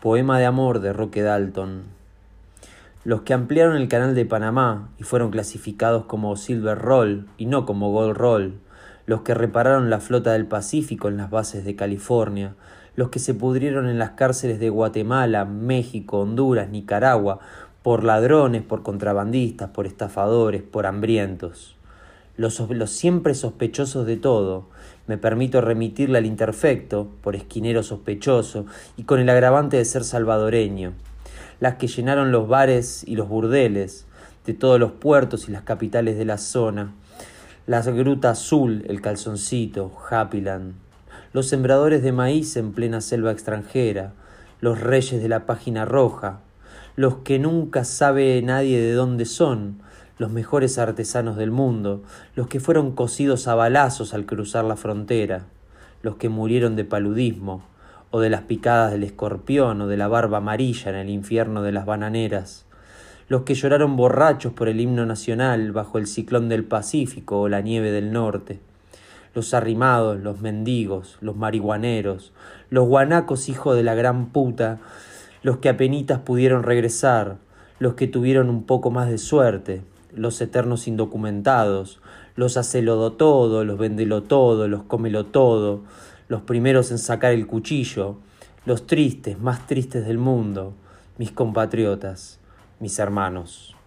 Poema de amor de Roque Dalton. Los que ampliaron el canal de Panamá y fueron clasificados como Silver Roll y no como Gold Roll. Los que repararon la flota del Pacífico en las bases de California. Los que se pudrieron en las cárceles de Guatemala, México, Honduras, Nicaragua, por ladrones, por contrabandistas, por estafadores, por hambrientos. Los, siempre sospechosos de todo, me permito remitirle al interfecto, por esquinero sospechoso, y con el agravante de ser salvadoreño. Las que llenaron los bares y los burdeles de todos los puertos y las capitales de la zona. La gruta azul, el calzoncito, Happyland. Los sembradores de maíz en plena selva extranjera. Los reyes de la página roja. Los que nunca sabe nadie de dónde son los mejores artesanos del mundo, los que fueron cosidos a balazos al cruzar la frontera, los que murieron de paludismo, o de las picadas del escorpión, o de la barba amarilla en el infierno de las bananeras, los que lloraron borrachos por el himno nacional bajo el ciclón del Pacífico o la nieve del norte, los arrimados, los mendigos, los marihuaneros, los guanacos hijos de la gran puta, los que apenitas pudieron regresar, los que tuvieron un poco más de suerte, los eternos indocumentados, los hacelodo todo, los vendelo todo, los comelo todo, los primeros en sacar el cuchillo, los tristes, más tristes del mundo, mis compatriotas, mis hermanos.